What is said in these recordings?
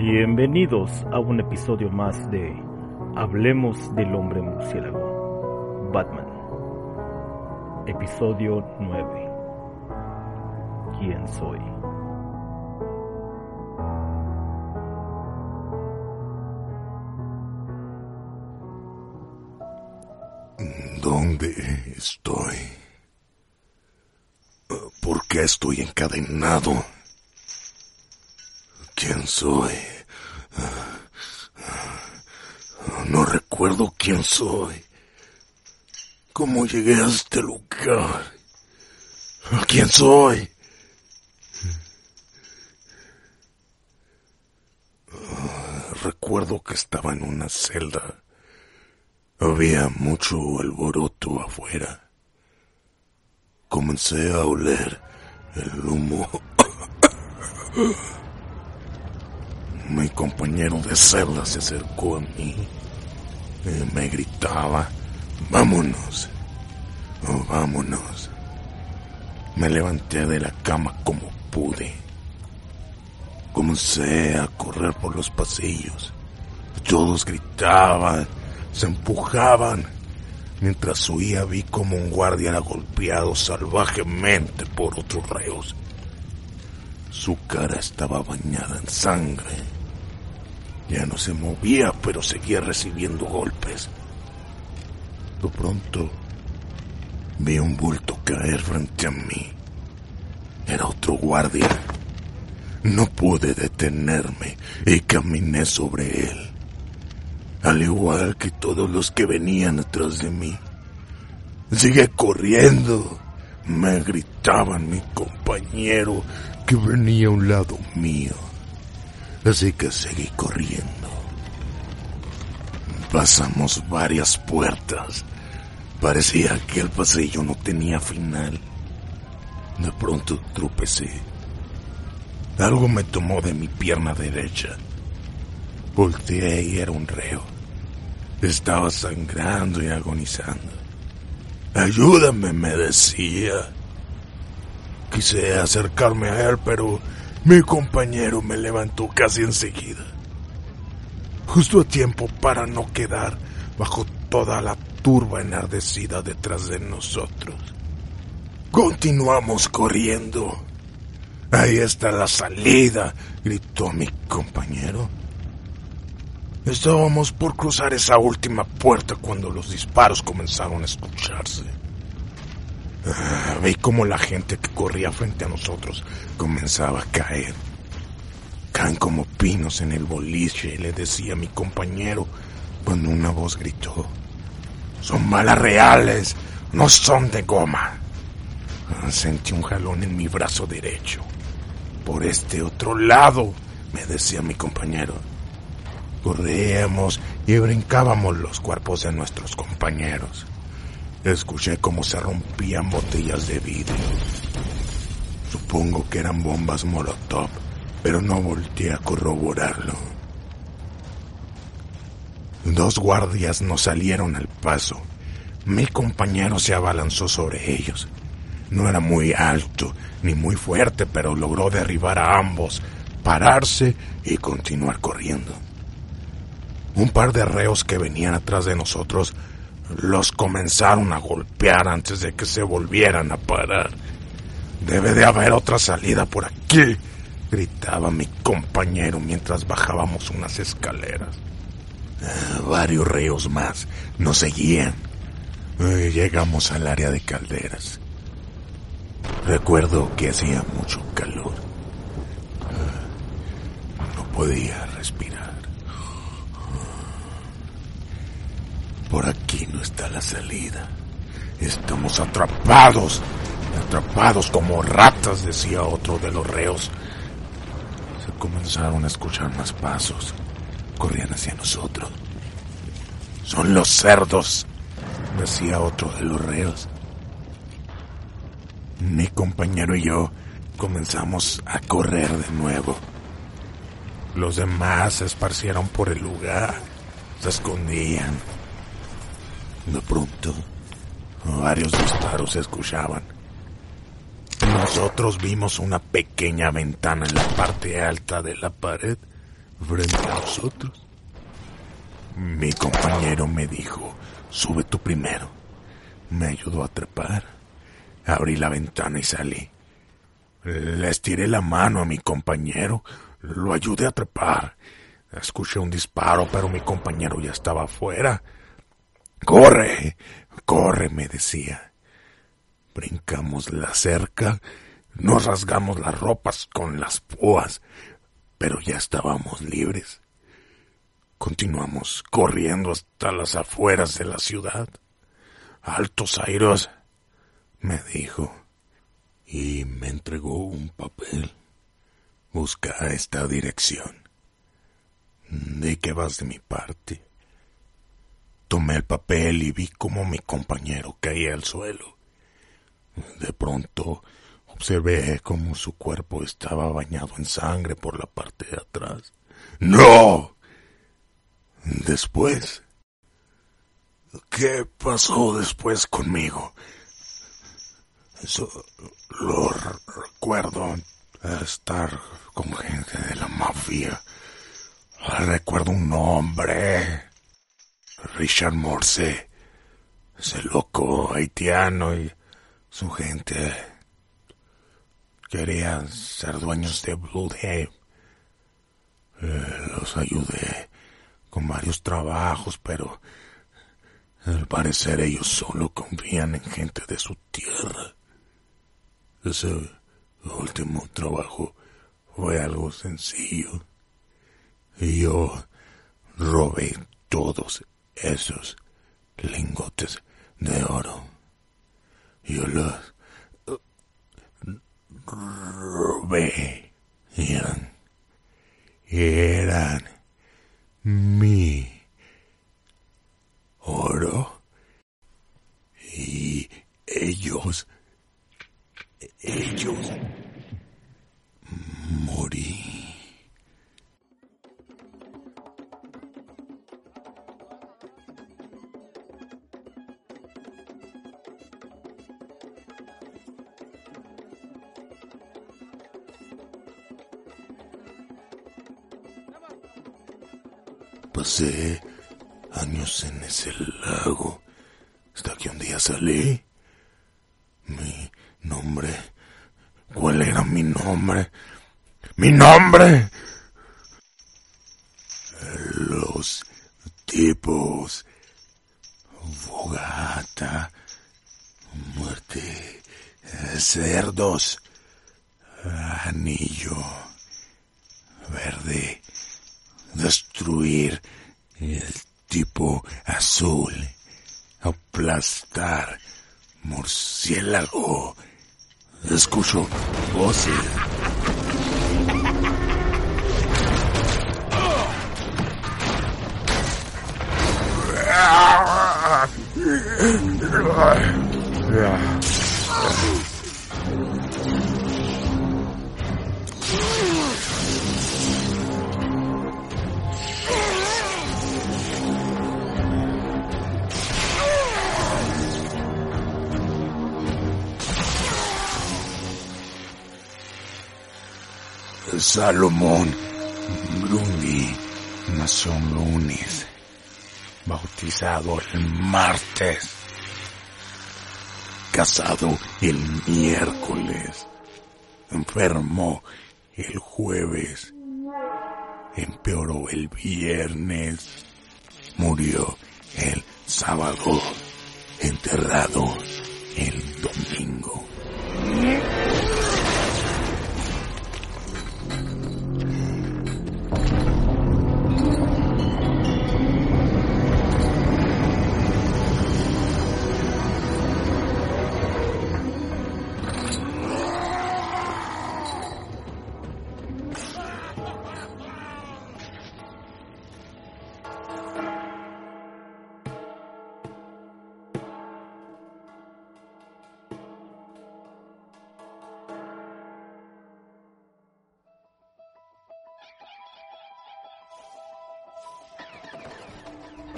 Bienvenidos a un episodio más de Hablemos del hombre murciélago, Batman. Episodio 9. ¿Quién soy? ¿Dónde estoy? ¿Por qué estoy encadenado? ¿Quién soy? No recuerdo quién soy. ¿Cómo llegué a este lugar? ¿Quién soy? Recuerdo que estaba en una celda. Había mucho alboroto afuera. Comencé a oler el humo. Mi compañero de celda se acercó a mí. y Me gritaba, vámonos, oh, vámonos. Me levanté de la cama como pude. Comencé a correr por los pasillos. Todos gritaban, se empujaban. Mientras huía vi como un guardia era golpeado salvajemente por otros reos. Su cara estaba bañada en sangre. Ya no se movía, pero seguía recibiendo golpes. De pronto vi un bulto caer frente a mí. Era otro guardia. No pude detenerme y caminé sobre él al igual que todos los que venían atrás de mí. Sigue corriendo, me gritaban mi compañero que venía a un lado mío. Así que seguí corriendo. Pasamos varias puertas. Parecía que el pasillo no tenía final. De pronto tropecé. Algo me tomó de mi pierna derecha. Volteé y era un reo. Estaba sangrando y agonizando. Ayúdame, me decía. Quise acercarme a él, pero mi compañero me levantó casi enseguida. Justo a tiempo para no quedar bajo toda la turba enardecida detrás de nosotros. Continuamos corriendo. Ahí está la salida, gritó mi compañero. Estábamos por cruzar esa última puerta cuando los disparos comenzaron a escucharse. Ah, cómo la gente que corría frente a nosotros comenzaba a caer. Caen como pinos en el boliche, le decía mi compañero cuando una voz gritó. Son balas reales, no son de goma. Ah, sentí un jalón en mi brazo derecho. Por este otro lado, me decía mi compañero. Corríamos y brincábamos los cuerpos de nuestros compañeros. Escuché cómo se rompían botellas de vidrio. Supongo que eran bombas Molotov, pero no volteé a corroborarlo. Dos guardias nos salieron al paso. Mi compañero se abalanzó sobre ellos. No era muy alto ni muy fuerte, pero logró derribar a ambos, pararse y continuar corriendo. Un par de reos que venían atrás de nosotros los comenzaron a golpear antes de que se volvieran a parar. Debe de haber otra salida por aquí, gritaba mi compañero mientras bajábamos unas escaleras. Ah, varios reos más nos seguían. Eh, llegamos al área de calderas. Recuerdo que hacía mucho calor. Ah, no podía respirar. Por aquí no está la salida. Estamos atrapados. Atrapados como ratas, decía otro de los reos. Se comenzaron a escuchar más pasos. Corrían hacia nosotros. Son los cerdos, decía otro de los reos. Mi compañero y yo comenzamos a correr de nuevo. Los demás se esparcieron por el lugar, se escondían. De pronto, varios disparos se escuchaban. Nosotros vimos una pequeña ventana en la parte alta de la pared frente a nosotros. Mi compañero me dijo, sube tú primero. Me ayudó a trepar. Abrí la ventana y salí. Le estiré la mano a mi compañero, lo ayudé a trepar. Escuché un disparo, pero mi compañero ya estaba afuera. Corre, corre, me decía. Brincamos la cerca, nos rasgamos las ropas con las púas, pero ya estábamos libres. Continuamos corriendo hasta las afueras de la ciudad. Altos airos, me dijo, y me entregó un papel. Busca esta dirección. ¿De qué vas de mi parte? Tomé el papel y vi cómo mi compañero caía al suelo. De pronto observé cómo su cuerpo estaba bañado en sangre por la parte de atrás. ¡No! Después. ¿Qué pasó después conmigo? Eso lo recuerdo estar con gente de la mafia. Recuerdo un nombre. Richard Morse. Ese loco haitiano y su gente querían ser dueños de Bloodhaven. Eh, los ayudé con varios trabajos, pero al parecer ellos solo confían en gente de su tierra. Ese último trabajo fue algo sencillo. Y yo robé todos esos lingotes de oro. Yo los robé. Eran, eran mi Pasé años en ese lago hasta que un día salí. Mi nombre. ¿Cuál era mi nombre? ¡Mi nombre! Los tipos. Fogata. Muerte. Cerdos. Anillo. Verde destruir el tipo azul, aplastar murciélago. Escucho voces. Salomón Bruni nació un lunes, bautizado el martes, casado el miércoles, enfermó el jueves, empeoró el viernes, murió el sábado, enterrado el domingo.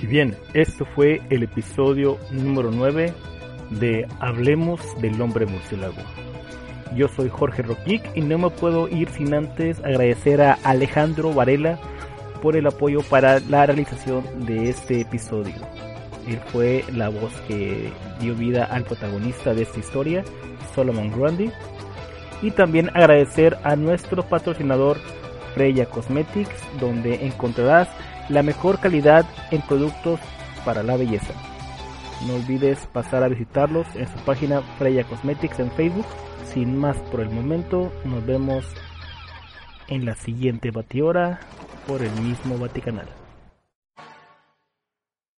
Y bien, esto fue el episodio número 9 de Hablemos del hombre murciélago. Yo soy Jorge Roquic y no me puedo ir sin antes agradecer a Alejandro Varela por el apoyo para la realización de este episodio. Él fue la voz que dio vida al protagonista de esta historia, Solomon Grundy. Y también agradecer a nuestro patrocinador Freya Cosmetics, donde encontrarás la mejor calidad en productos para la belleza. No olvides pasar a visitarlos en su página Freya Cosmetics en Facebook. Sin más por el momento, nos vemos en la siguiente batihora por el mismo Vaticanal.